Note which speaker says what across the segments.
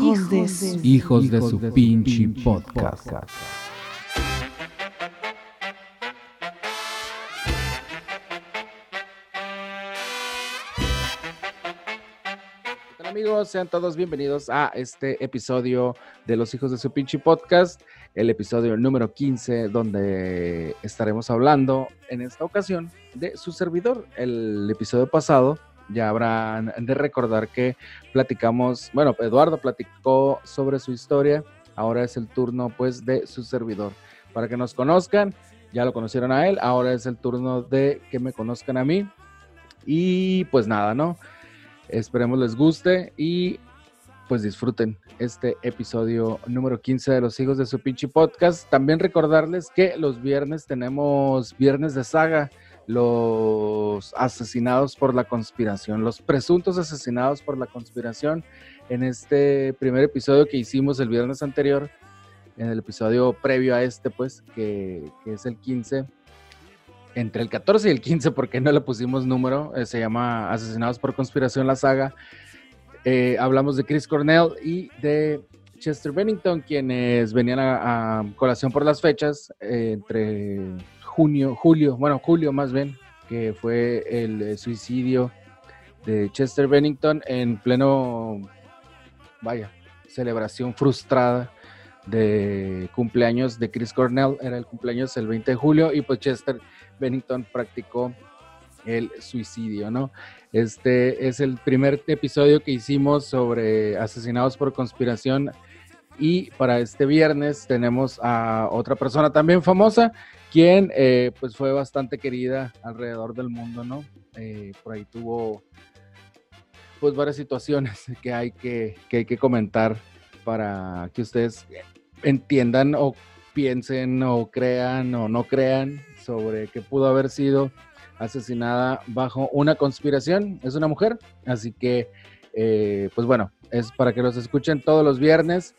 Speaker 1: Hijos, de su...
Speaker 2: Hijos de su pinche podcast. amigos? Sean todos bienvenidos a este episodio de Los Hijos de su pinche podcast, el episodio número 15, donde estaremos hablando en esta ocasión de su servidor. El episodio pasado ya habrán de recordar que platicamos, bueno, Eduardo platicó sobre su historia, ahora es el turno pues de su servidor. Para que nos conozcan, ya lo conocieron a él, ahora es el turno de que me conozcan a mí. Y pues nada, ¿no? Esperemos les guste y pues disfruten este episodio número 15 de Los Hijos de su Pinche Podcast. También recordarles que los viernes tenemos viernes de saga los asesinados por la conspiración, los presuntos asesinados por la conspiración. En este primer episodio que hicimos el viernes anterior, en el episodio previo a este, pues, que, es el 15, entre el 14 y el 15, porque no le pusimos número, eh, se llama Asesinados por Conspiración, la saga. Eh, hablamos de Chris Cornell y de Chester Bennington, quienes venían a, colación por las fechas eh, entre junio, julio, bueno, julio más bien, que fue el eh, suicidio de Chester Bennington en pleno, vaya, celebración frustrada de cumpleaños de Chris Cornell. Era el cumpleaños el 20 de julio y pues Chester Bennington practicó el suicidio, ¿no? Este es el primer episodio que hicimos sobre asesinados por conspiración y para este viernes tenemos a otra persona también famosa, quien eh, pues fue bastante querida alrededor del mundo, ¿no? Eh, por ahí tuvo pues varias situaciones que hay que, que hay que comentar para que ustedes entiendan o piensen o crean o no crean sobre que pudo haber sido asesinada bajo una conspiración. Es una mujer, así que, eh, pues bueno, es para que los escuchen todos los viernes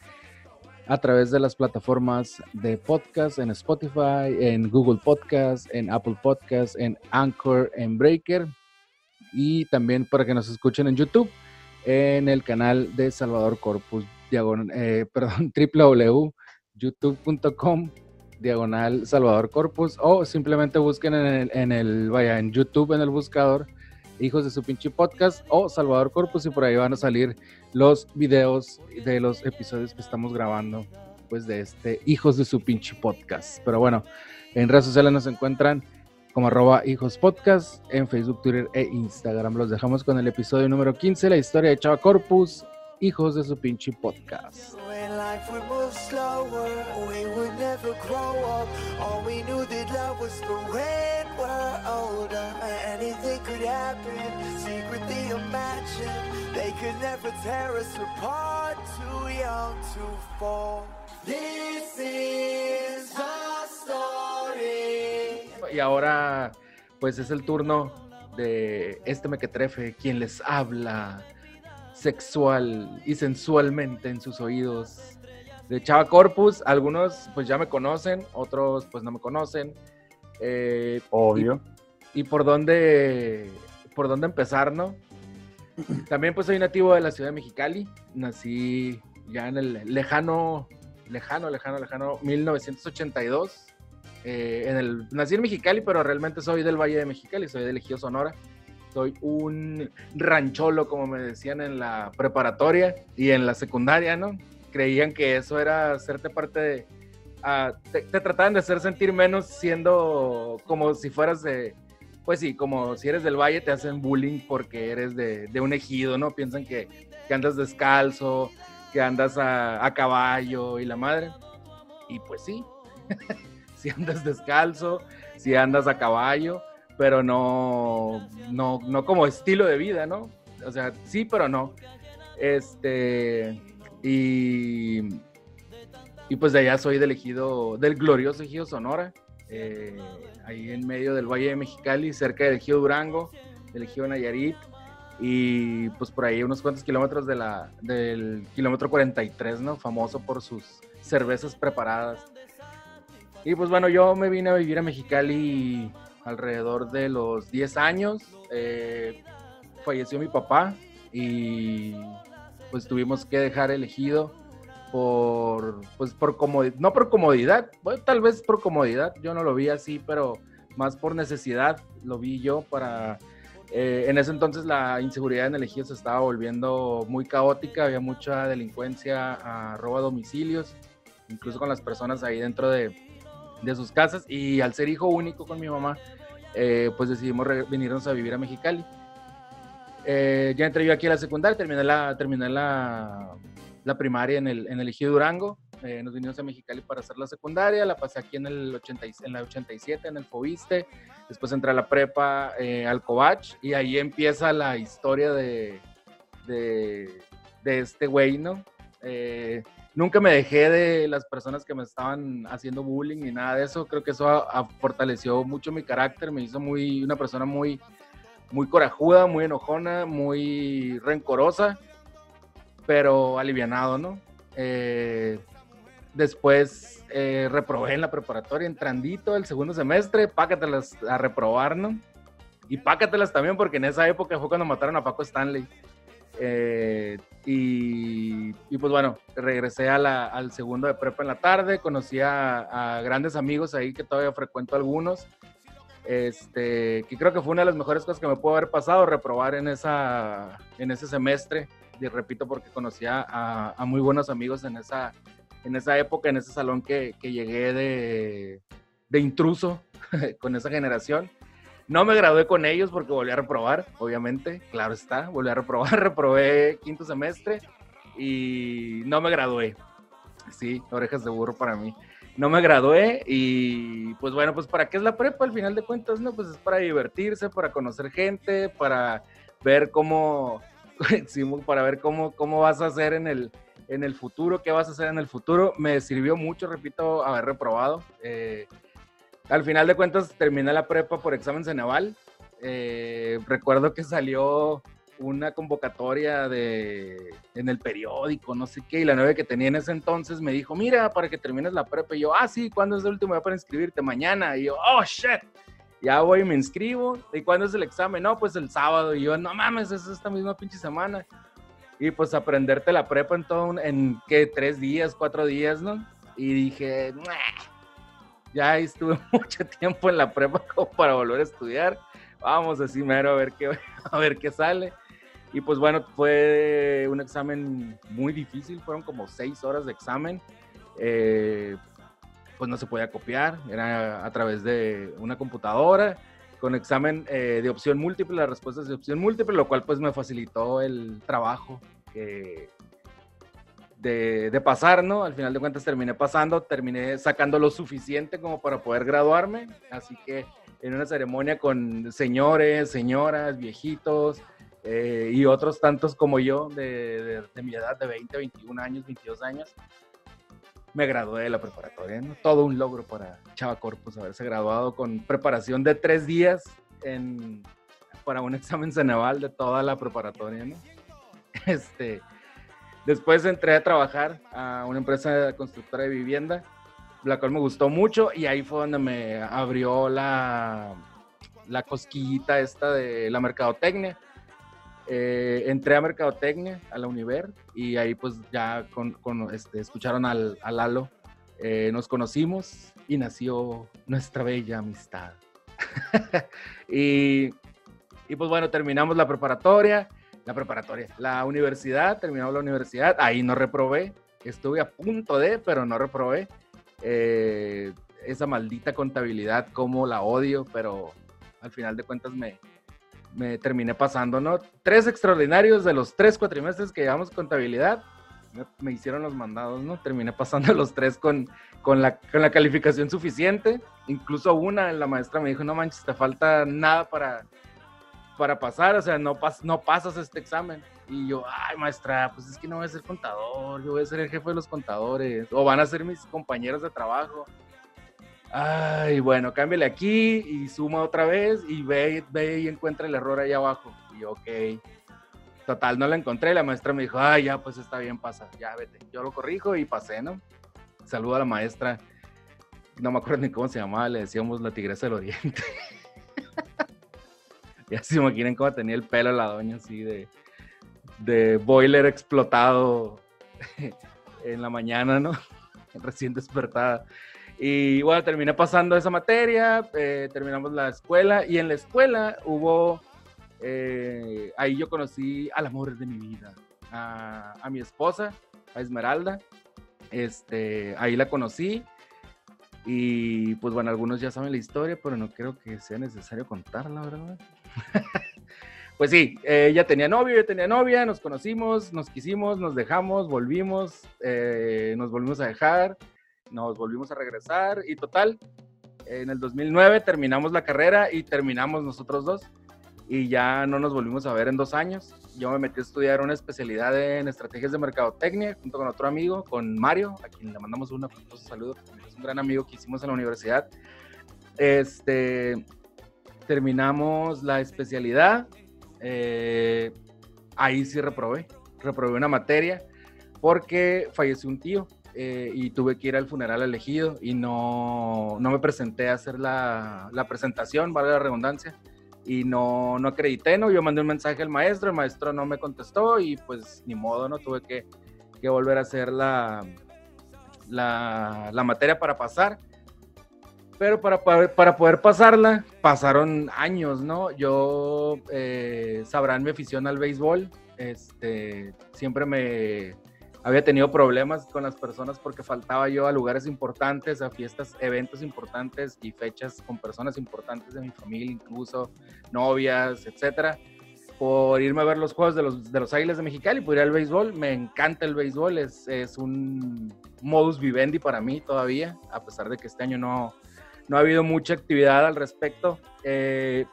Speaker 2: a través de las plataformas de podcast en Spotify, en Google Podcast, en Apple Podcast, en Anchor, en Breaker. Y también para que nos escuchen en YouTube en el canal de Salvador Corpus, diagonal, eh, www.youtube.com diagonal Salvador Corpus. O simplemente busquen en el, en el, vaya, en YouTube en el buscador Hijos de su pinche podcast o Salvador Corpus y por ahí van a salir los videos de los episodios que estamos grabando pues de este Hijos de su pinche podcast. Pero bueno, en redes sociales nos encuentran como arroba hijos podcast en Facebook, Twitter e Instagram. Los dejamos con el episodio número 15, la historia de Chava Corpus, Hijos de su pinche podcast. Y ahora, pues es el turno de este mequetrefe, quien les habla sexual y sensualmente en sus oídos. De Chava Corpus, algunos pues ya me conocen, otros pues no me conocen.
Speaker 3: Eh, Obvio.
Speaker 2: Y, por dónde por dónde empezar, ¿no? También pues soy nativo de la ciudad de Mexicali, nací ya en el lejano, lejano, lejano, lejano 1982. Eh, en el, nací en Mexicali, pero realmente soy del Valle de Mexicali, soy de Ejido Sonora soy un rancholo, como me decían en la preparatoria y en la secundaria, ¿no? Creían que eso era hacerte parte de... Ah, te, trataban de hacer sentir menos siendo como si fueras de... Pues sí, como si eres del valle te hacen bullying porque eres de, un ejido, ¿no? Piensan que, andas descalzo, que andas a, a caballo y la madre. Y pues sí, si andas descalzo, si andas a caballo, pero no, no, no como estilo de vida, ¿no? O sea, sí, pero no. Este, y, y pues de allá soy del ejido, del glorioso ejido Sonora, eh, ahí en medio del Valle de Mexicali, cerca del ejido Durango, del ejido Nayarit, y pues por ahí unos cuantos kilómetros del kilómetro 43, ¿no? Famoso por sus cervezas preparadas. Y pues bueno, yo me vine a vivir a Mexicali alrededor de los 10 años. Eh, falleció mi papá y pues tuvimos que dejar elegido por, pues por comodidad, no por comodidad, bueno, tal vez por comodidad, yo no lo vi así, pero más por necesidad lo vi yo para... Eh, en ese entonces la inseguridad en el ejido se estaba volviendo muy caótica, había mucha delincuencia, a robo a domicilios, incluso con las personas ahí dentro de, de sus casas y al ser hijo único con mi mamá, eh, pues decidimos venirnos a vivir a Mexicali. Eh, ya entré yo aquí a la secundaria, terminé la, terminé la, la primaria en el, en el Ejido Durango. Eh, nos vinimos a Mexicali para hacer la secundaria, la pasé aquí en, el 80, en la 87, en el Fobiste. Después entré a la prepa al Covach y ahí empieza la historia de, de, de este güey, ¿no? nunca me dejé de las personas que me estaban haciendo bullying ni nada de eso. Creo que eso fortaleció mucho mi carácter, me hizo muy una persona muy, muy corajuda, muy enojona, muy rencorosa, pero alivianado, ¿no? Eh, después eh, reprobé en la preparatoria, entrandito el segundo semestre, pácatelas a reprobar, ¿no? Y pácatelas también porque en esa época fue cuando mataron a Paco Stanley. Eh, y, pues bueno, regresé a la, al segundo de prepa en la tarde, conocí a, grandes amigos ahí que todavía frecuento algunos, este, que creo que fue una de las mejores cosas que me pudo haber pasado, reprobar en, esa, en ese semestre, y repito porque conocía a, a muy buenos amigos en esa, en esa época, en ese salón que, que llegué de, de intruso con esa generación. No me gradué con ellos porque volví a reprobar, obviamente, claro está, volví a reprobar, reprobé quinto semestre y no me gradué. Sí, orejas de burro para mí. No me gradué y pues bueno, pues ¿para qué es la prepa al final de cuentas? No, pues es para divertirse, para conocer gente, para ver cómo, para ver cómo, cómo vas a hacer en el, en el futuro, qué vas a hacer en el futuro. Me sirvió mucho, repito, haber reprobado. Eh, al final de cuentas terminé la prepa por examen Ceneval. Eh, recuerdo que salió una convocatoria de, en el periódico, no sé qué, y la nueve que tenía en ese entonces me dijo, mira, para que termines la prepa. Y yo, ah, sí, ¿cuándo es el último día para inscribirte? Mañana. Y yo, oh, shit. Ya voy me inscribo. ¿Y cuándo es el examen? No, pues el sábado. Y yo, no mames, es esta misma pinche semana. Y pues aprenderte la prepa en todo, en qué, tres días, cuatro días, ¿no? Y dije, Nah ya estuve mucho tiempo en la prepa como para volver a estudiar. Vamos así mero a ver qué, a ver qué sale. Y pues bueno, fue un examen muy difícil, fueron como seis horas de examen. Eh, pues no se podía copiar, era a través de una computadora, con examen eh, de opción múltiple, las respuestas de opción múltiple, lo cual pues me facilitó el trabajo que, de, pasar, ¿no? Al final de cuentas terminé pasando, terminé sacando lo suficiente como para poder graduarme, así que en una ceremonia con señores, señoras, viejitos eh, y otros tantos como yo de, mi edad de 20, 21 años, 22 años, me gradué de la preparatoria. Todo un logro para Chava Corpus haberse graduado con preparación de tres días en, para un examen Ceneval de toda la preparatoria, ¿no? Este, Después entré a trabajar a una empresa constructora de vivienda, la cual me gustó mucho y ahí fue donde me abrió la, la cosquillita esta de la mercadotecnia. Eh, entré a mercadotecnia, a la Univer, y ahí pues ya con, con este, escucharon al, al Lalo, eh, nos conocimos y nació nuestra bella amistad. y, y pues bueno, terminamos la preparatoria la preparatoria, la universidad, terminamos la universidad, ahí no reprobé, estuve a punto de, pero no reprobé. Eh, esa maldita contabilidad, como la odio, pero al final de cuentas me, me terminé pasando, ¿no? Tres extraordinarios de los tres cuatrimestres que llevamos contabilidad, me, hicieron los mandados, ¿no? Terminé pasando los tres con, con, la, con la calificación suficiente. Incluso una, la maestra me dijo, no manches, te falta nada para, para pasar, o sea, no, pas, no pasas este examen. Y yo, ay, maestra, pues es que no voy a ser contador, yo voy a ser el jefe de los contadores, o van a ser mis compañeros de trabajo. Ay, bueno, cámbiale aquí y suma otra vez y ve, ve y encuentra el error ahí abajo. Y yo, ok. Total, no lo encontré. La maestra me dijo, ay, ya, pues está bien, pasa, ya vete. Yo lo corrijo y pasé, ¿no? Saludo a la maestra. No me acuerdo ni cómo se llamaba, le decíamos la tigresa del oriente. Ya se imaginen cómo tenía el pelo la doña, así de, de boiler explotado en la mañana, ¿no? Recién despertada. Y bueno, terminé pasando esa materia, eh, terminamos la escuela y en la escuela hubo, eh, ahí yo conocí al amor de mi vida, a, a, mi esposa, a Esmeralda, este, ahí la conocí. Y pues bueno, algunos ya saben la historia, pero no creo que sea necesario contarla, ¿verdad? pues sí, ella tenía novio, yo tenía novia, nos conocimos, nos quisimos, nos dejamos, volvimos, eh, nos volvimos a dejar, nos volvimos a regresar y total, en el 2009 terminamos la carrera y terminamos nosotros dos y ya no nos volvimos a ver en dos años. Yo me metí a estudiar una especialidad en estrategias de mercadotecnia junto con otro amigo, con Mario, a quien le mandamos un saludo, es un gran amigo que hicimos en la universidad. Este, terminamos la especialidad, eh, ahí sí reprobé, reprobé una materia porque falleció un tío eh, y tuve que ir al funeral elegido y no, no me presenté a hacer la, la presentación, vale la redundancia, y no, no acredité, ¿no? Yo mandé un mensaje al maestro, el maestro no me contestó y pues ni modo, ¿no? Tuve que, que volver a hacer la, la, la materia para pasar. Pero para, para, poder pasarla, pasaron años, ¿no? Yo, eh, sabrán mi afición al béisbol, este, siempre me había tenido problemas con las personas porque faltaba yo a lugares importantes, a fiestas, eventos importantes y fechas con personas importantes de mi familia, incluso novias, etcétera, por irme a ver los juegos de los, de los Águilas de Mexicali, por ir al béisbol. Me encanta el béisbol, es, es un modus vivendi para mí todavía, a pesar de que este año no, no ha habido mucha actividad al respecto. Eh,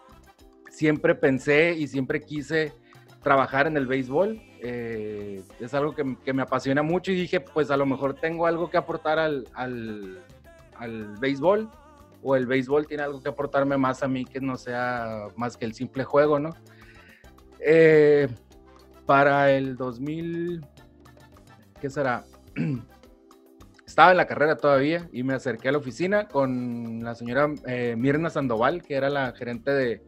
Speaker 2: siempre pensé y siempre quise trabajar en el béisbol. Eh, es algo que, me apasiona mucho y dije, pues a lo mejor tengo algo que aportar al, al, béisbol o el béisbol tiene algo que aportarme más a mí que no sea más que el simple juego, ¿no? Eh, para el 2000, ¿qué será? estaba en la carrera todavía y me acerqué a la oficina con la señora eh, Mirna Sandoval, que era la gerente de,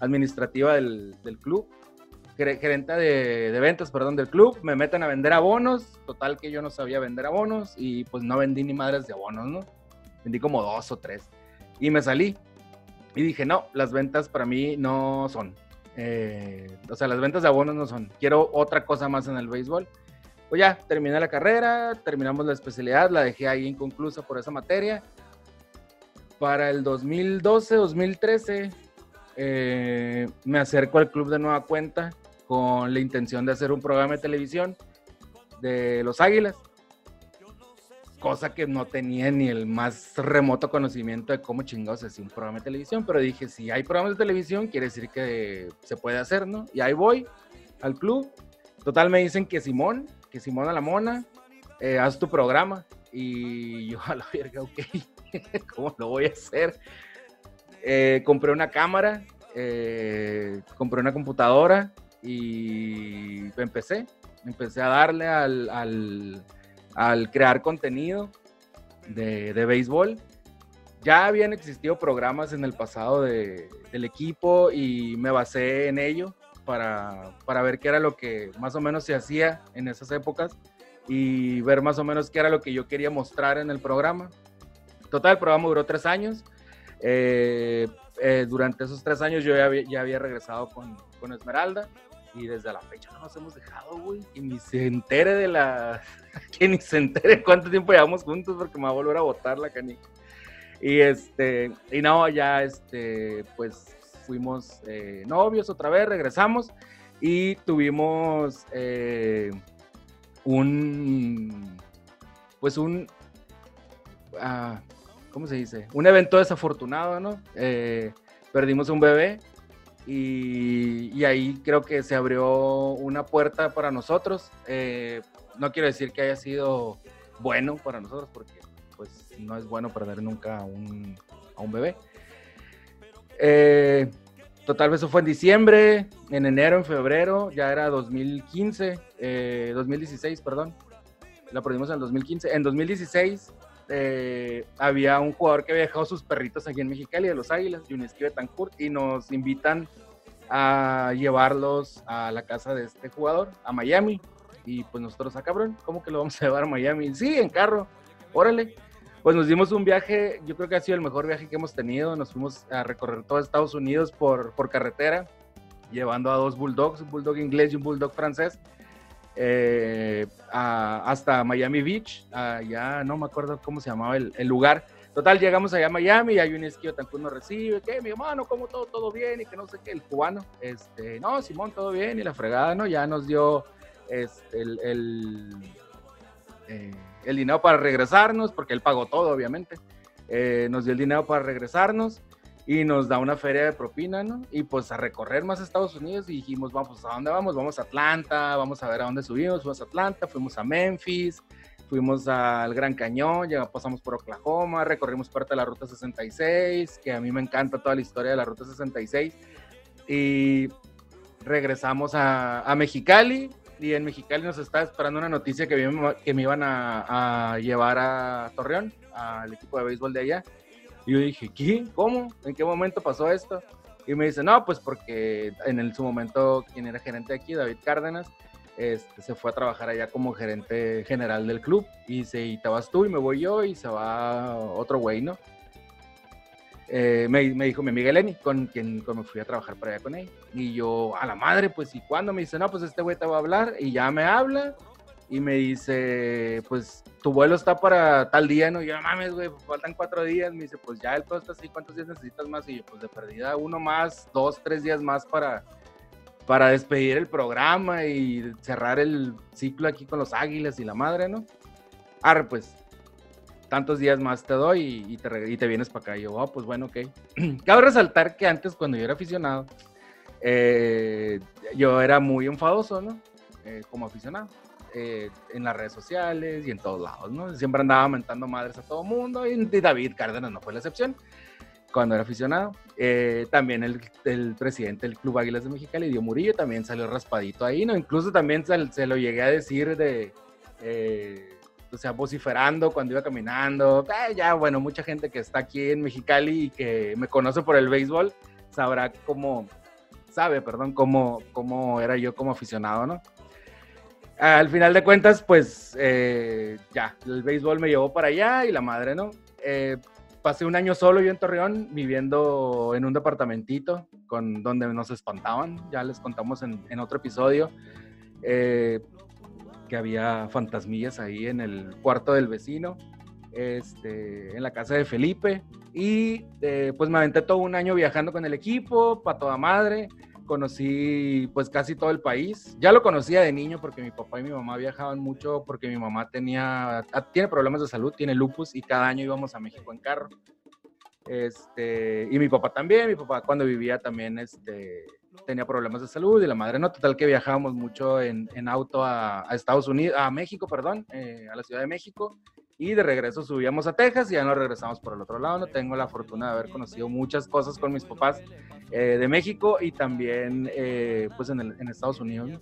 Speaker 2: administrativa del club, gerente de, de, ventas, perdón, del club. Me meten a vender abonos, total que yo no sabía vender abonos y pues no vendí ni madres de abonos, ¿no? Vendí como dos o tres y me salí y dije, no, las ventas para mí no son. Eh, o sea, las ventas de abonos no son. Quiero otra cosa más en el béisbol pues ya, terminé la carrera, terminamos la especialidad, la dejé ahí inconclusa por esa materia. Para el 2012, 2013, eh, me acerco al club de nueva cuenta con la intención de hacer un programa de televisión de los Águilas, cosa que no tenía ni el más remoto conocimiento de cómo chingados hacía un programa de televisión, pero dije, si hay programas de televisión, quiere decir que se puede hacer, ¿no? Y ahí voy al club. Total, me dicen que Simón, que Simona la Mona, eh, haz tu programa. Y yo a la verga, ok, ¿cómo lo voy a hacer? Eh, compré una cámara, eh, compré una computadora y empecé. Empecé a darle al, al, al crear contenido de, de, béisbol. Ya habían existido programas en el pasado de, del equipo y me basé en ello para, para ver qué era lo que más o menos se hacía en esas épocas y ver más o menos qué era lo que yo quería mostrar en el programa. Total, el programa duró tres años. Eh, eh, durante esos tres años yo ya había, ya había regresado con, con, Esmeralda y desde la fecha no nos hemos dejado, güey. Y ni se entere de la... que ni se entere cuánto tiempo llevamos juntos porque me va a volver a botar la canica. Y este, y no, ya este, pues fuimos eh, novios otra vez, regresamos y tuvimos eh, un, pues un, ah, ¿cómo se dice? Un evento desafortunado, ¿no? Eh, perdimos un bebé y, y, ahí creo que se abrió una puerta para nosotros. no quiero decir que haya sido bueno para nosotros porque pues no es bueno perder nunca a un, a un bebé. Eh, total, eso fue en diciembre, en enero, en febrero, ya era 2015, 2016, eh, perdón. La perdimos en 2015. En 2016 eh, había un jugador que había dejado sus perritos aquí en Mexicali, de los Águilas, Yuneski Betancourt, y nos invitan a llevarlos a la casa de este jugador, a Miami. Y pues nosotros, ah, cabrón, ¿cómo que lo vamos a llevar a Miami? Sí, en carro, órale. Pues nos dimos un viaje, yo creo que ha sido el mejor viaje que hemos tenido. Nos fuimos a recorrer todo Estados Unidos por, por carretera, llevando a dos bulldogs, un bulldog inglés y un bulldog francés, eh, hasta Miami Beach. ya no me acuerdo cómo se llamaba el, lugar Total, llegamos allá a Miami y hay un esquío Tancún nos recibe, que mi hermano, como todo, todo bien y que no sé qué, el cubano, este, no, Simón, todo bien y la fregada, ¿no? Ya nos dio este, el, el, eh, el, dinero para regresarnos, porque él pagó todo, obviamente. Eh, nos dio el dinero para regresarnos y nos da una feria de propina, ¿no? Y pues a recorrer más Estados Unidos y dijimos, vamos, ¿a dónde vamos? Vamos a Atlanta, vamos a ver a dónde subimos, fuimos a Atlanta, fuimos a Memphis, fuimos al Gran Cañón, ya pasamos por Oklahoma, recorrimos parte de la Ruta 66, que a mí me encanta toda la historia de la Ruta 66, y regresamos a, a Mexicali, y en Mexicali nos estaba esperando una noticia que que me iban a, a, llevar a Torreón, al equipo de béisbol de allá. Y yo dije, ¿qué? ¿Cómo? ¿En qué momento pasó esto? Y me dice, no, pues porque en el, su momento quien era gerente aquí, David Cárdenas, este, se fue a trabajar allá como gerente general del club. Y se, y te vas tú y me voy yo y se va otro güey, ¿no? Eh, me, dijo mi amiga Eleni, con quien me fui a trabajar para allá con él. Y yo, a la madre, pues, ¿y cuándo? Me dice, no, pues este güey te va a hablar. Y ya me habla y me dice, pues, tu vuelo está para tal día, ¿no? Y yo, no mames, güey, faltan cuatro días. Me dice, pues ya el todo está así, ¿cuántos días necesitas más? Y yo, pues de perdida, uno más, dos, tres días más para, para despedir el programa y cerrar el ciclo aquí con los Águilas y la madre, ¿no? Arre, pues, tantos días más te doy y, te, te, vienes para acá. Y yo, oh, pues bueno, ok. Cabe resaltar que antes, cuando yo era aficionado, eh, yo era muy enfadoso, ¿no? Eh, como aficionado. Eh, en las redes sociales y en todos lados, ¿no? Siempre andaba mentando madres a todo mundo y David Cárdenas no fue la excepción cuando era aficionado. Eh, también el, el, presidente del Club Águilas de Mexicali, Dio Murillo, también salió raspadito ahí, ¿no? Incluso también se, se lo llegué a decir de, eh, o sea, vociferando cuando iba caminando. Eh, ya, bueno, mucha gente que está aquí en Mexicali y que me conoce por el béisbol sabrá cómo, sabe, perdón, cómo, cómo era yo como aficionado, ¿no? Al final de cuentas, pues ya, el béisbol me llevó para allá y la madre, ¿no? pasé un año solo yo en Torreón, viviendo en un departamentito con, donde nos espantaban. Ya les contamos en, otro episodio eh, que había fantasmillas ahí en el cuarto del vecino, este, en la casa de Felipe. Y eh, pues me aventé todo un año viajando con el equipo, para toda madre conocí pues casi todo el país. Ya lo conocía de niño porque mi papá y mi mamá viajaban mucho porque mi mamá tenía, ah, tiene problemas de salud, tiene lupus y cada año íbamos a México en carro. Este, y mi papá también, mi papá cuando vivía también este, tenía problemas de salud y la madre no, total que viajábamos mucho en, en auto a, Estados Unidos, a México, perdón, eh, a la Ciudad de México y de regreso subíamos a Texas y ya nos regresamos por el otro lado. No tengo la fortuna de haber conocido muchas cosas con mis papás eh, de México y también eh, pues en, en, Estados Unidos.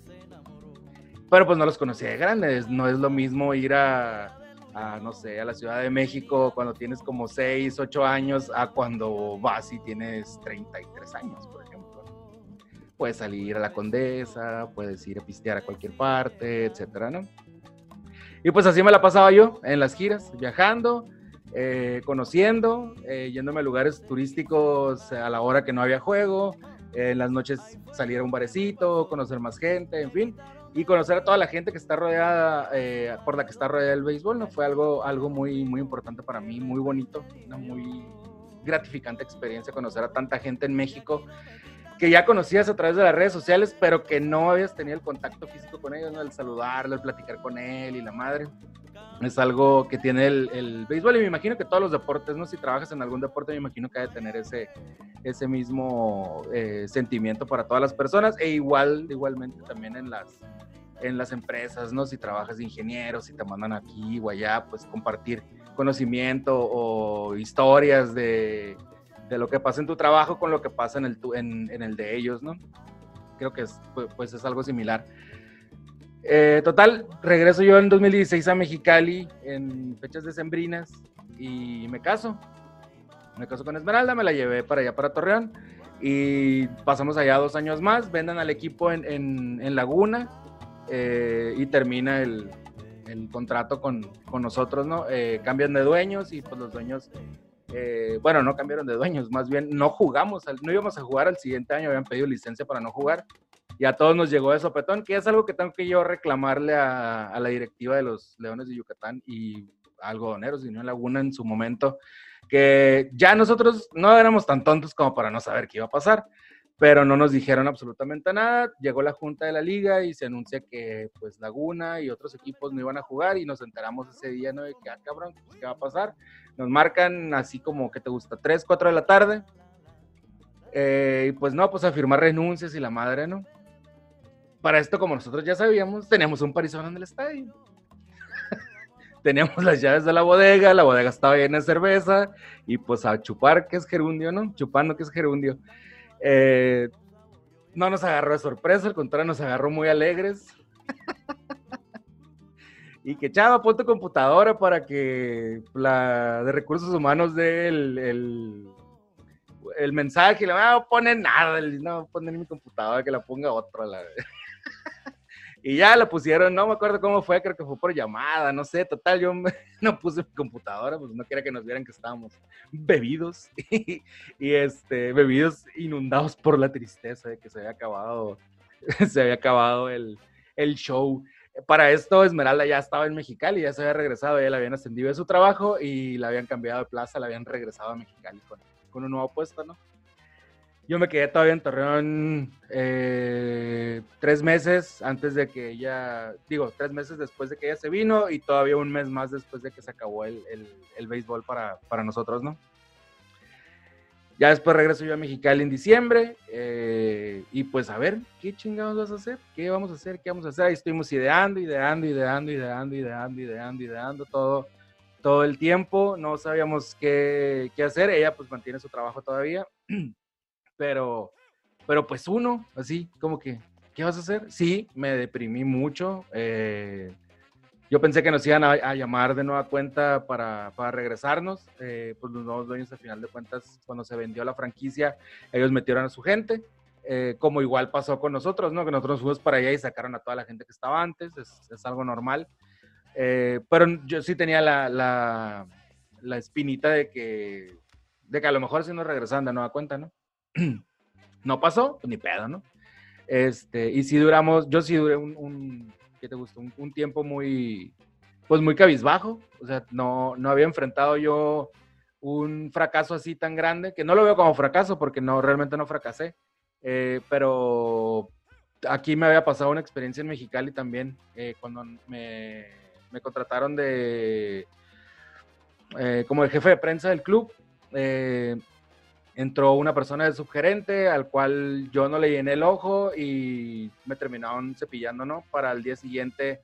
Speaker 2: Pero pues no los conocí de grandes. No es lo mismo ir a, a, no sé, a la Ciudad de México cuando tienes como 6, 8 años a cuando vas y tienes 33 años, por ejemplo. Puedes salir a la Condesa, puedes ir a pistear a cualquier parte, etcétera, ¿no? Y pues así me la pasaba yo en las giras, viajando, eh, conociendo, eh, yéndome a lugares turísticos a la hora que no había juego, en las noches salir a un barecito, conocer más gente, en fin, y conocer a toda la gente que está rodeada, eh, por la que está rodeada el béisbol, ¿no? Fue algo, algo muy, muy importante para mí, muy bonito, una muy gratificante experiencia conocer a tanta gente en México que ya conocías a través de las redes sociales, pero que no habías tenido el contacto físico con ellos, ¿no? El saludarlo, el platicar con él y la madre. Es algo que tiene el, el, béisbol y me imagino que todos los deportes, ¿no? Si trabajas en algún deporte, me imagino que hay de tener ese, ese mismo eh, sentimiento para todas las personas e igual, igualmente también en las, en las empresas, ¿no? Si trabajas de ingeniero, si te mandan aquí o allá, pues compartir conocimiento o historias de, de lo que pasa en tu trabajo con lo que pasa en el, en, el de ellos, ¿no? Creo que es, pues es algo similar. Eh, total, regreso yo en 2016 a Mexicali en fechas decembrinas y me caso. Me caso con Esmeralda, me la llevé para allá, para Torreón. Y pasamos allá dos años más, vendan al equipo en, en, Laguna eh, y termina el, el contrato con, con, nosotros, ¿no? Eh, cambian de dueños y pues los dueños, eh, bueno, no cambiaron de dueños, más bien no jugamos, no íbamos a jugar al siguiente año, habían pedido licencia para no jugar y a todos nos llegó de sopetón, que es algo que tengo que yo reclamarle a, la directiva de los Leones de Yucatán y algodoneros y no Laguna en su momento, que ya nosotros no éramos tan tontos como para no saber qué iba a pasar, pero no nos dijeron absolutamente nada. Llegó la junta de la liga y se anuncia que pues Laguna y otros equipos no iban a jugar y nos enteramos ese día, ¿no? De que, ah, cabrón, pues, ¿qué va a pasar? Nos marcan así como que te gusta, 3, 4 de la tarde. Eh, y pues no, pues a firmar renuncias y la madre, ¿no? Para esto, como nosotros ya sabíamos, teníamos un parizón en el estadio teníamos las llaves de la bodega, la bodega estaba llena de cerveza y pues a chupar, que es gerundio, ¿no? Chupando, que es gerundio. Eh, no nos agarró de sorpresa, al contrario, nos agarró muy alegres. y que chava, pon tu computadora para que la de recursos humanos dé el, el, mensaje. Y le va a poner nada, no poner mi computadora, que la ponga otra. La... Y ya la pusieron, no me acuerdo cómo fue, creo que fue por llamada, no sé, total, yo no puse mi computadora, pues no quería que nos vieran que estábamos bebidos y, este, bebidos inundados por la tristeza de que se había acabado, se había acabado el, el show. Para esto, Esmeralda ya estaba en Mexicali, ya se había regresado, ya le habían ascendido de su trabajo y la habían cambiado de plaza, la habían regresado a Mexicali con, con un nuevo puesto, ¿no? Yo me quedé todavía en Torreón eh, tres meses antes de que ella, digo, tres meses después de que ella se vino y todavía un mes más después de que se acabó el, el, béisbol para, para, nosotros, ¿no? Ya después regreso yo a Mexicali en diciembre eh, y pues a ver, ¿qué chingados vas a hacer? ¿Qué vamos a hacer? ¿Qué vamos a hacer? Ahí estuvimos ideando, ideando, ideando, ideando, ideando, ideando, ideando, todo, todo el tiempo. No sabíamos qué, qué hacer. Ella pues mantiene su trabajo todavía. pero, pero pues uno, así como que, ¿qué vas a hacer? Sí, me deprimí mucho. Eh, yo pensé que nos iban a, llamar de nueva cuenta para, para regresarnos. Eh, pues los nuevos dueños, al final de cuentas, cuando se vendió la franquicia, ellos metieron a su gente. Eh, como igual pasó con nosotros, ¿no? Que nosotros fuimos para allá y sacaron a toda la gente que estaba antes, es, algo normal. pero yo sí tenía la, la, la, espinita de que, de que a lo mejor si nos regresaban de nueva cuenta, ¿no? no pasó, pues ni pedo, ¿no? Este, y si duramos, yo sí duré un, ¿qué te gustó? Un, tiempo muy, pues muy cabizbajo, o sea, no, no había enfrentado yo un fracaso así tan grande, que no lo veo como fracaso porque no, realmente no fracasé, eh, pero aquí me había pasado una experiencia en Mexicali también, eh, cuando me, me, contrataron de, eh, como el jefe de prensa del club, entró una persona de subgerente al cual yo no le llené el ojo y me terminaron cepillando, ¿no? Para el día siguiente,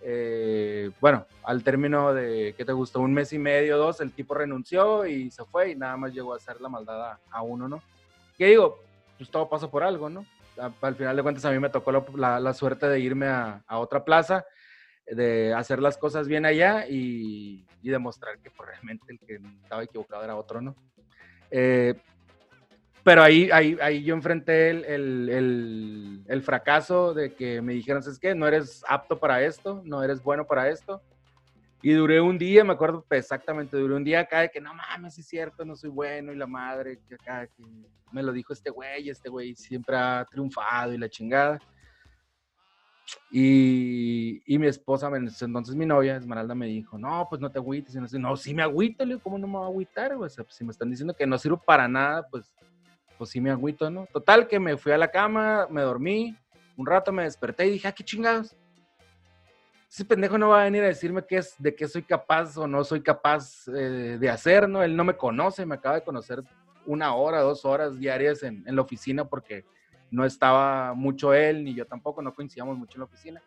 Speaker 2: eh, bueno, al término de, ¿qué te gustó? Un mes y medio, dos, el tipo renunció y se fue y nada más llegó a hacer la maldad a, uno, ¿no? ¿Qué digo? Pues todo pasa por algo, ¿no? al final de cuentas a mí me tocó la, la, suerte de irme a, a, otra plaza, de hacer las cosas bien allá y, y demostrar que pues, realmente el que estaba equivocado era otro, ¿no? Eh, pero ahí, ahí, ahí yo enfrenté el, el, el, fracaso de que me dijeron, es que no eres apto para esto, no eres bueno para esto. Y duré un día, me acuerdo exactamente, duré un día acá de que no mames, es cierto, no soy bueno y la madre, que acá que me lo dijo este güey, este güey siempre ha triunfado y la chingada. Y, y mi esposa, entonces mi novia, Esmeralda, me dijo, no, pues no te agüites. Y no, no, sí me agüito, ¿cómo no me voy a agüitar? O sea, pues, si me están diciendo que no sirvo para nada, pues pues sí me agüito, ¿no? Total que me fui a la cama, me dormí, un rato me desperté y dije, ah, qué chingados. Ese pendejo no va a venir a decirme qué es, de qué soy capaz o no soy capaz eh, de hacer, ¿no? Él no me conoce, me acaba de conocer una hora, dos horas diarias en, la oficina porque no estaba mucho él, ni yo tampoco, no coincidíamos mucho en la oficina.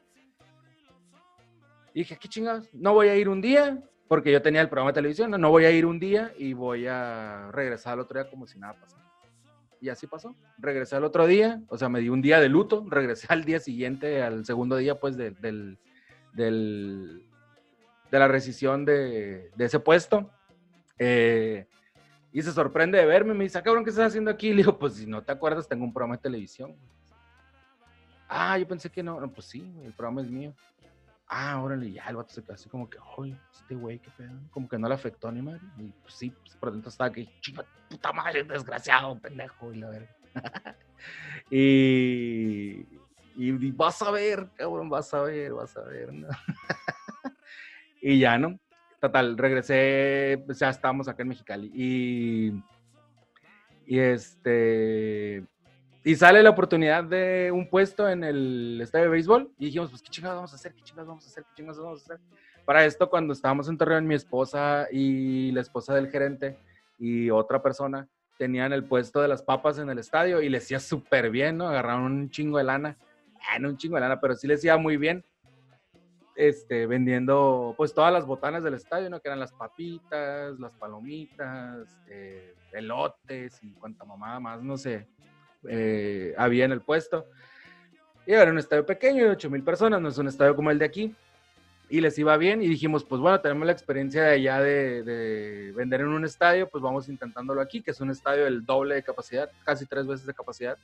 Speaker 2: Y dije, ¿qué chingados? No voy a ir un día, porque yo tenía el programa de televisión, no, no voy a ir un día y voy a regresar al otro día como si nada pasara. Y así pasó. Regresé al otro día, o sea, me di un día de luto, regresé al día siguiente, al segundo día, pues, del, del, de la rescisión de, de ese puesto. Eh, Y se sorprende de verme, me dice, ah, cabrón, ¿qué estás haciendo aquí? Le digo, pues si no te acuerdas, tengo un programa de televisión. Ah, yo pensé que no, no pues sí, el programa es mío. Ah, órale, ya el vato se quedó así como que, oye, este güey, qué pedo. Como que no le afectó ni madre. Y pues sí, pues por dentro estaba que, chica, puta madre, desgraciado, pendejo. Y la verga. y, y, vas a ver, cabrón, vas a ver, vas a ver. ¿no? y ya, ¿no? Total, regresé, pues ya estábamos acá en Mexicali. Y, y este. Y sale la oportunidad de un puesto en el estadio de béisbol. Y dijimos, pues, ¿qué chingados vamos a hacer? ¿Qué chingados vamos a hacer? ¿Qué chingados vamos a hacer? Para esto, cuando estábamos en Torreón, mi esposa y la esposa del gerente y otra persona tenían el puesto de las papas en el estadio y les hacía súper bien, ¿no? Agarraron un chingo de lana. Ah, no un chingo de lana, pero sí les hacía muy bien este, vendiendo pues todas las botanas del estadio, ¿no? Que eran las papitas, las palomitas, eh, elotes y cuanta mamada más, no sé, eh, había en el puesto. Y era un estadio pequeño de 8 mil personas, no es un estadio como el de aquí. Y les iba bien y dijimos, pues bueno, tenemos la experiencia de allá de, de vender en un estadio, pues vamos intentándolo aquí, que es un estadio del doble de capacidad, casi tres veces de capacidad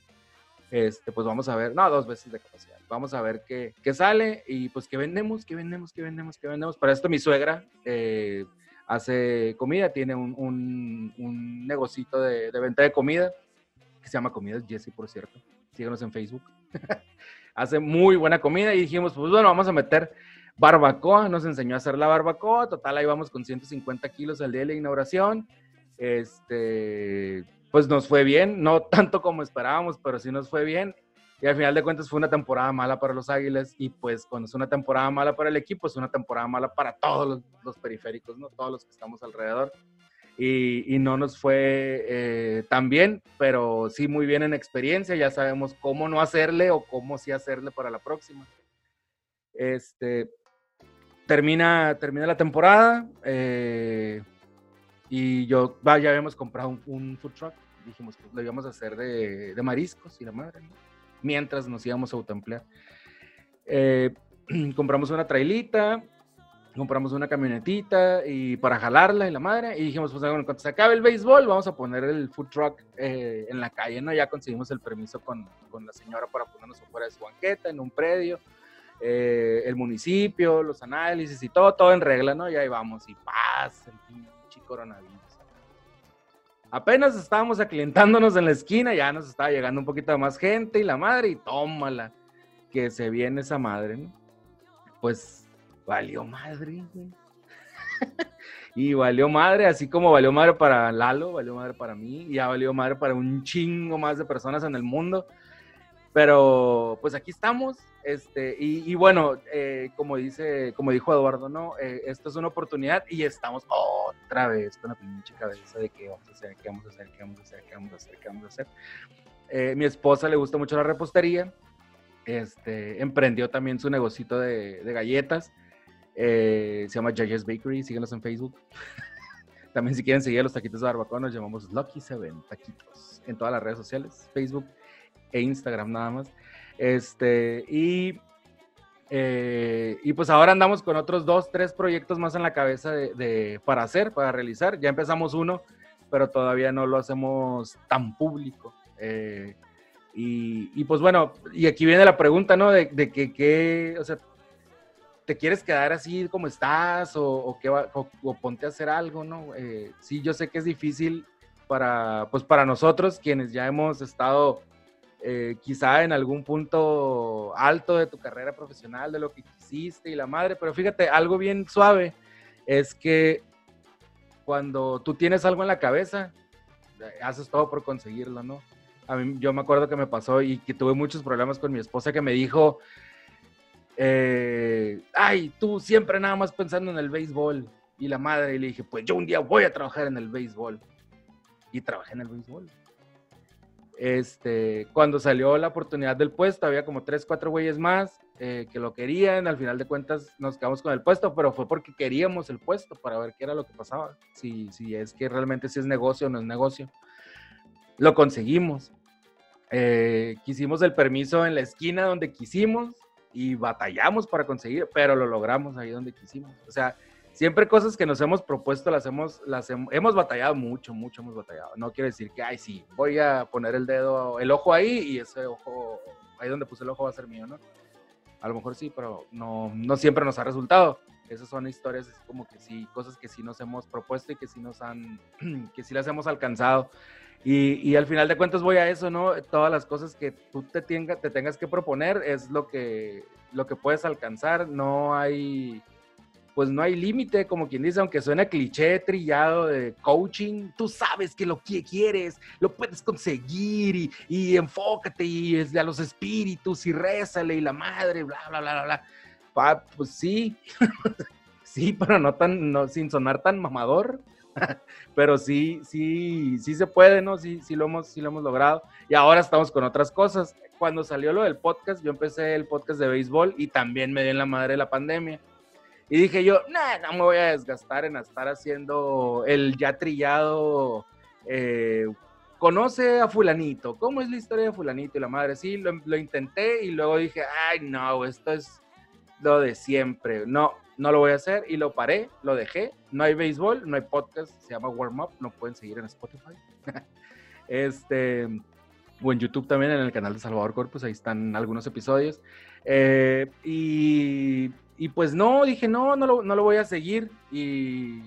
Speaker 2: este, pues vamos a ver, no, dos veces de capacidad, vamos a ver qué, qué sale y pues qué vendemos, qué vendemos, qué vendemos, qué vendemos. Para esto mi suegra eh, hace comida, tiene un, un, un negocito de, de, venta de comida que se llama Comidas Jesse, por cierto. Síganos en Facebook. hace muy buena comida y dijimos, pues bueno, vamos a meter barbacoa, nos enseñó a hacer la barbacoa, total, ahí vamos con 150 kilos al día de la inauguración. Este, pues nos fue bien, no tanto como esperábamos, pero sí nos fue bien. Y al final de cuentas fue una temporada mala para los Águilas y pues cuando es una temporada mala para el equipo, es una temporada mala para todos los, periféricos, ¿no? Todos los que estamos alrededor. Y, y no nos fue eh, tan bien, pero sí muy bien en experiencia, ya sabemos cómo no hacerle o cómo sí hacerle para la próxima. Este, termina, termina la temporada, eh, y yo, ya habíamos comprado un, food truck. Dijimos, pues lo íbamos a hacer de, de mariscos y la madre, mientras nos íbamos a autoemplear. Eh, compramos una trailita, compramos una camionetita y para jalarla y la madre. Y dijimos, pues bueno, cuando se acabe el béisbol, vamos a poner el food truck eh, en la calle, ¿no? Ya conseguimos el permiso con, con, la señora para ponernos afuera de su banqueta, en un predio. Eh, el municipio, los análisis y todo, todo en regla, ¿no? Y ahí vamos, y paz, el coronavirus. Apenas estábamos aclientándonos en la esquina, ya nos estaba llegando un poquito más gente y la madre, y tómala, que se viene esa madre, ¿no? Pues valió madre, y valió madre, así como valió madre para Lalo, valió madre para mí, ya valió madre para un chingo más de personas en el mundo. Pero pues aquí estamos, este, y, bueno, eh, como dice, como dijo Eduardo, ¿no? Eh, esto es una oportunidad y estamos otra vez con la pinche cabeza de qué vamos a hacer, qué vamos a hacer, qué vamos a hacer, qué vamos a hacer. Eh, mi esposa le gusta mucho la repostería, este, emprendió también su negocito de galletas, se llama Judges Bakery, síguenos en Facebook. también si quieren seguir a los taquitos de barbacoa, nos llamamos Lucky Seven Taquitos en todas las redes sociales, Facebook e Instagram nada más. Este, y, eh, y pues ahora andamos con otros dos, tres proyectos más en la cabeza de, para hacer, para realizar. Ya empezamos uno, pero todavía no lo hacemos tan público. Eh, y, pues bueno, y aquí viene la pregunta, ¿no? De, que, que, o sea, ¿te quieres quedar así como estás o, o, que o, ponte a hacer algo, ¿no? Eh, sí, yo sé que es difícil para, pues para nosotros, quienes ya hemos estado eh, quizá en algún punto alto de tu carrera profesional, de lo que quisiste y la madre, pero fíjate, algo bien suave es que cuando tú tienes algo en la cabeza, eh, haces todo por conseguirlo, ¿no? Yo me acuerdo que me pasó y que tuve muchos problemas con mi esposa que me dijo, eh, ay, tú siempre nada más pensando en el béisbol. Y la madre, y le dije, pues yo un día voy a trabajar en el béisbol. Y trabajé en el béisbol. Este, cuando salió la oportunidad del puesto, había como tres, cuatro güeyes más eh, que lo querían. Al final de cuentas nos quedamos con el puesto, pero fue porque queríamos el puesto para ver qué era lo que pasaba. Si, si es que realmente si es negocio o no es negocio. Lo conseguimos. Eh, quisimos el permiso en la esquina donde quisimos y batallamos para conseguir, pero lo logramos ahí donde quisimos. O sea, siempre cosas que nos hemos propuesto las hemos, las hemos batallado mucho, mucho hemos batallado. No quiere decir que, ay, sí, voy a poner el dedo, el ojo ahí y ese ojo, ahí donde puse el ojo va a ser mío, ¿no? A lo mejor sí, pero no, no siempre nos ha resultado. Esas son historias como que sí, cosas que sí nos hemos propuesto y que sí nos han, que sí las hemos alcanzado. Y, y, al final de cuentas voy a eso, ¿no? Todas las cosas que tú te, tenga, te tengas que proponer es lo que, lo que puedes alcanzar. No hay, pues no hay límite, como quien dice, aunque suena cliché, trillado de coaching, tú sabes que lo que quieres, lo puedes conseguir y, y enfócate y es a los espíritus y rézale y la madre, bla, bla, bla, bla, bla. pues sí, sí, pero no tan, no, sin sonar tan mamador. pero sí, sí, sí se puede, ¿no? Sí, sí lo hemos, sí lo hemos logrado. Y ahora estamos con otras cosas. Cuando salió lo del podcast, yo empecé el podcast de béisbol y también me dio en la madre la pandemia. Y dije yo, nah, no me voy a desgastar en estar haciendo el ya trillado. Eh, conoce a fulanito, ¿cómo es la historia de fulanito? Y la madre, sí, lo, lo intenté y luego dije, ay, no, esto es lo de siempre. No, no lo voy a hacer y lo paré, lo dejé. No hay béisbol, no hay podcast, se llama Warm Up, lo pueden seguir en Spotify. este, o en YouTube también, en el canal de Salvador Corpus, ahí están algunos episodios. Eh, y, y, pues no, dije, no, no lo, no lo voy a seguir y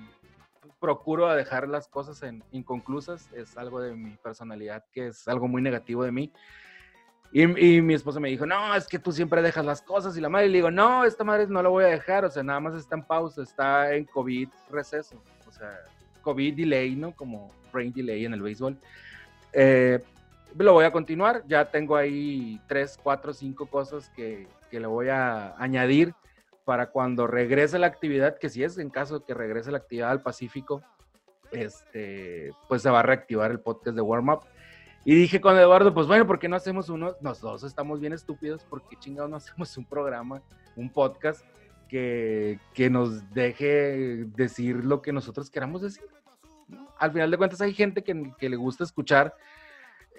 Speaker 2: procuro dejar las cosas inconclusas, es algo de mi personalidad que es algo muy negativo de mí. Y, mi esposa me dijo, no, es que tú siempre dejas las cosas. Y la madre le digo, no, esta madre no la voy a dejar. O sea, nada más está en pausa, está en COVID receso. O sea, COVID delay, ¿no? Como rain delay en el béisbol. Eh, lo voy a continuar. Ya tengo ahí tres, cuatro, cinco cosas que, que le voy a añadir para cuando regrese la actividad, que si es en caso de que regrese la actividad al Pacífico, este, pues se va a reactivar el podcast de Warm Up y dije con Eduardo, pues bueno, ¿por qué no hacemos uno? Nosotros estamos bien estúpidos, ¿por qué chingados no hacemos un programa, un podcast que, que nos deje decir lo que nosotros queramos decir? Al final de cuentas hay gente que, que le gusta escuchar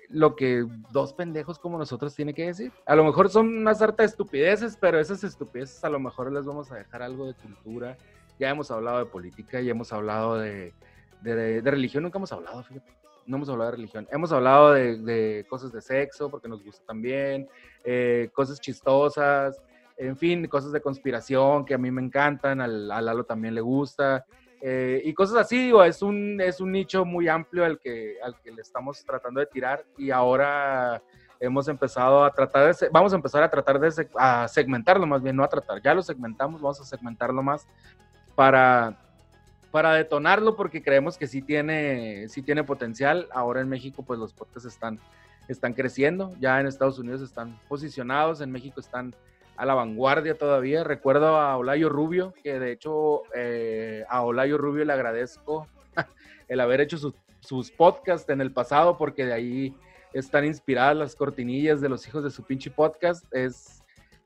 Speaker 2: lo que dos pendejos como nosotros tiene que decir. A lo mejor son una sarta de estupideces, pero esas estupideces a lo mejor les vamos a dejar algo de cultura. Ya hemos hablado de política, ya hemos hablado de, de, de religión, nunca hemos hablado, fíjate no hemos hablado de religión, hemos hablado de, cosas de sexo, porque nos gusta también, eh, cosas chistosas, en fin, cosas de conspiración que a mí me encantan, al, a Lalo también le gusta, eh, y cosas así, digo, es un, es un nicho muy amplio al que, al que le estamos tratando de tirar y ahora hemos empezado a tratar de, vamos a empezar a tratar de a segmentarlo más bien, no a tratar, ya lo segmentamos, vamos a segmentarlo más para para detonarlo porque creemos que sí tiene, sí tiene potencial. Ahora en México pues los podcasts están, están creciendo, ya en Estados Unidos están posicionados, en México están a la vanguardia todavía. Recuerdo a Olayo Rubio, que de hecho eh, a Olayo Rubio le agradezco el haber hecho sus, sus podcasts en el pasado porque de ahí están inspiradas las cortinillas de los hijos de su pinche podcast. Es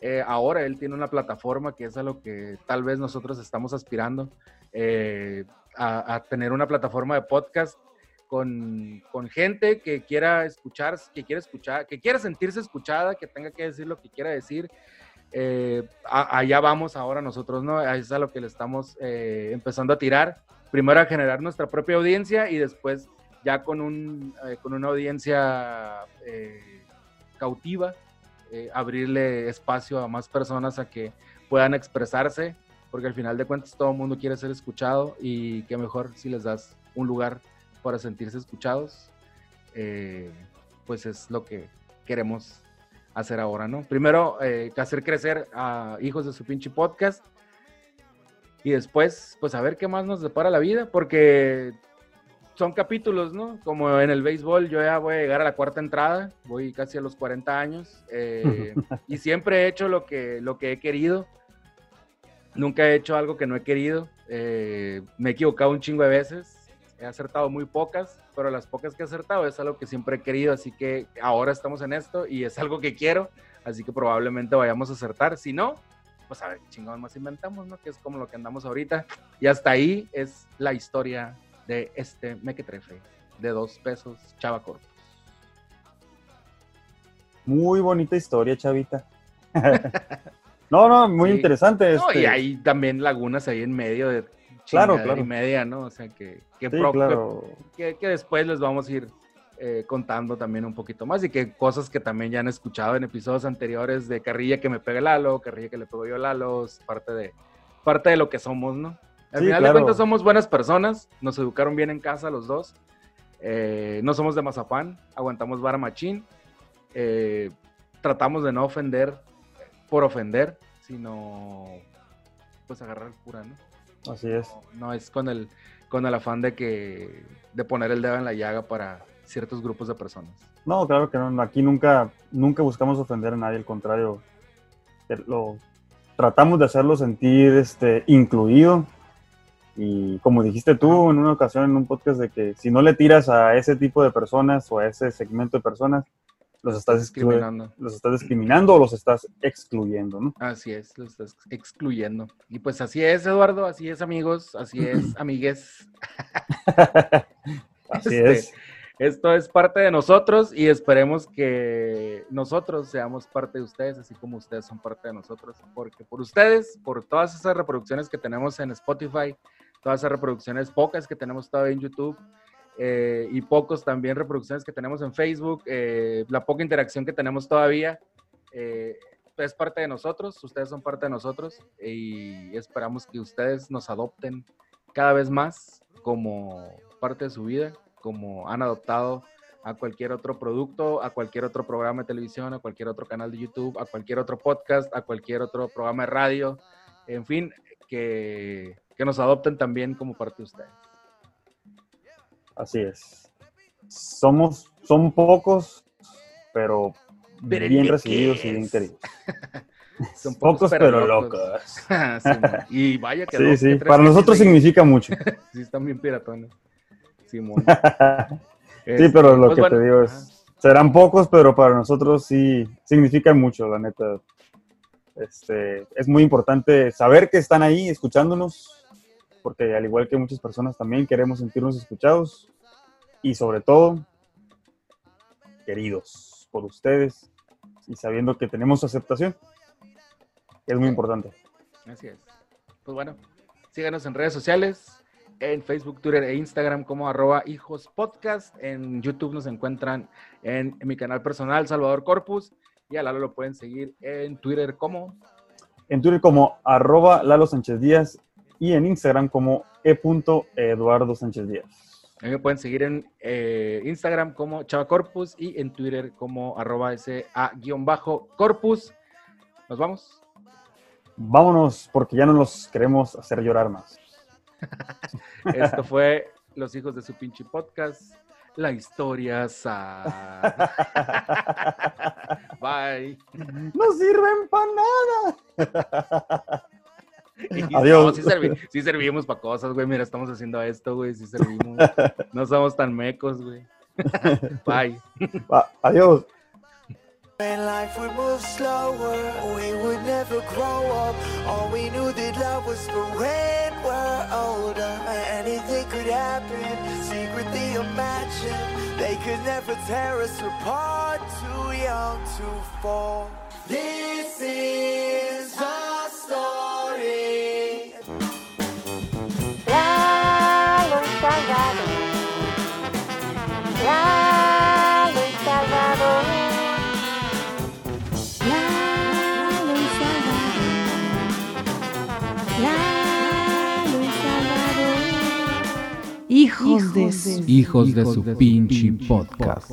Speaker 2: eh, ahora él tiene una plataforma que es a lo que tal vez nosotros estamos aspirando. Eh, a, tener una plataforma de podcast con, con, gente que quiera escuchar, que quiera escuchar, que quiera sentirse escuchada, que tenga que decir lo que quiera decir. Eh, allá vamos ahora nosotros, ¿no? Es a lo que le estamos empezando a tirar. Primero a generar nuestra propia audiencia y después ya con, un, con una audiencia cautiva, abrirle espacio a más personas a que puedan expresarse porque al final de cuentas todo el mundo quiere ser escuchado y qué mejor si les das un lugar para sentirse escuchados, eh, pues es lo que queremos hacer ahora, ¿no? Primero, eh, hacer crecer a hijos de su pinche podcast y después, pues a ver qué más nos depara la vida, porque son capítulos, ¿no? Como en el béisbol, yo ya voy a llegar a la cuarta entrada, voy casi a los 40 años eh, y siempre he hecho lo que, lo que he querido Nunca he hecho algo que no he querido. Eh, me he equivocado un chingo de veces. He acertado muy pocas, pero las pocas que he acertado es algo que siempre he querido. Así que ahora estamos en esto y es algo que quiero. Así que probablemente vayamos a acertar. Si no, pues a ver chingón más inventamos, ¿no? Que es como lo que andamos ahorita. Y hasta ahí es la historia de este mequetrefe de dos pesos Chava Corpus.
Speaker 3: Muy bonita historia, Chavita. No, no, muy interesante.
Speaker 2: y este hay también lagunas ahí en medio de
Speaker 3: Claro, claro.
Speaker 2: y media, ¿no? O sea, que, que,
Speaker 3: Sí,
Speaker 2: pro-
Speaker 3: claro.
Speaker 2: que, que después les vamos a ir eh, contando también un poquito más y que cosas que también ya han escuchado en episodios anteriores de carrilla que me pega Lalo, carrilla que le pego yo a Lalo, es parte de, parte de lo que somos, ¿no? Al
Speaker 3: Sí,
Speaker 2: final
Speaker 3: claro.
Speaker 2: de cuentas somos buenas personas, nos educaron bien en casa los dos, eh, no somos de mazapán, aguantamos vara machín, eh, tratamos de no ofender por ofender, sino pues agarrar cura, ¿no?
Speaker 3: Así es.
Speaker 2: No, no es con el, con el afán de que de poner el dedo en la llaga para ciertos grupos de personas.
Speaker 3: No, claro que no. Aquí nunca, nunca buscamos ofender a nadie, al contrario. Lo, tratamos de hacerlo sentir este, incluido. Y como dijiste tú en una ocasión en un podcast, de que si no le tiras a ese tipo de personas o a ese segmento de personas, los estás,
Speaker 2: discriminando.
Speaker 3: los estás discriminando o los estás excluyendo, ¿no?
Speaker 2: Así es, lo estás excluyendo. Y pues así es, Eduardo, así es, amigos, así es, amigues.
Speaker 3: Así
Speaker 2: Este,
Speaker 3: es.
Speaker 2: Esto es parte de nosotros y esperemos que nosotros seamos parte de ustedes, así como ustedes son parte de nosotros, porque por ustedes, por todas esas reproducciones que tenemos en Spotify, todas esas reproducciones pocas que tenemos todavía en YouTube eh, y pocos también reproducciones que tenemos en Facebook, eh, la poca interacción que tenemos todavía, eh, es parte de nosotros, ustedes son parte de nosotros y esperamos que ustedes nos adopten cada vez más como parte de su vida, como han adoptado a cualquier otro producto, a cualquier otro programa de televisión, a cualquier otro canal de YouTube, a cualquier otro podcast, a cualquier otro programa de radio, en fin, que, que nos adopten también como parte de ustedes.
Speaker 3: Así es. Somos, son pocos, pero bien recibidos y bien queridos.
Speaker 2: Son
Speaker 3: Pocos, pero locos.
Speaker 2: Sí, y vaya que
Speaker 3: Sí,
Speaker 2: dos,
Speaker 3: sí,
Speaker 2: que
Speaker 3: para nosotros significa mucho.
Speaker 2: Sí, están bien piratones. Simón.
Speaker 3: Sí, pero lo
Speaker 2: Pues
Speaker 3: que
Speaker 2: bueno,
Speaker 3: te digo es, serán pocos, pero para nosotros sí significan mucho, la neta. Este, es muy importante saber que están ahí escuchándonos, porque al igual que muchas personas también queremos sentirnos escuchados y sobre todo queridos por ustedes y sabiendo que tenemos aceptación. Es muy importante.
Speaker 2: Así es. Pues bueno, síganos en redes sociales, en Facebook, Twitter e Instagram como arroba hijos podcast. En YouTube nos encuentran en, mi canal personal, Salvador Corpus. Y a Lalo lo pueden seguir en Twitter como
Speaker 3: En Twitter como arroba Lalo Sánchez Díaz y en Instagram como e.eduardo Sánchez Díaz.
Speaker 2: A mí me pueden seguir en eh, Instagram como Chava Corpus y en Twitter como arroba SA-corpus. Nos vamos.
Speaker 3: Vámonos porque ya no los queremos hacer llorar más.
Speaker 2: Esto fue Los Hijos de su pinche podcast. La historia sa. Bye.
Speaker 3: No sirven para nada.
Speaker 2: Y
Speaker 3: Adiós.
Speaker 2: No, sí, servi- sí servimos para cosas, güey. Mira, estamos haciendo esto, güey. Sí servimos. No somos tan mecos, güey. Bye.
Speaker 3: Adiós.
Speaker 4: When life would move slower, we would never grow up. All we knew that love was for when we're older. Anything could happen, secretly imagine. They could never tear us apart, too young to fall. This is
Speaker 1: Hijos de su
Speaker 5: Hijos de su pinche podcast.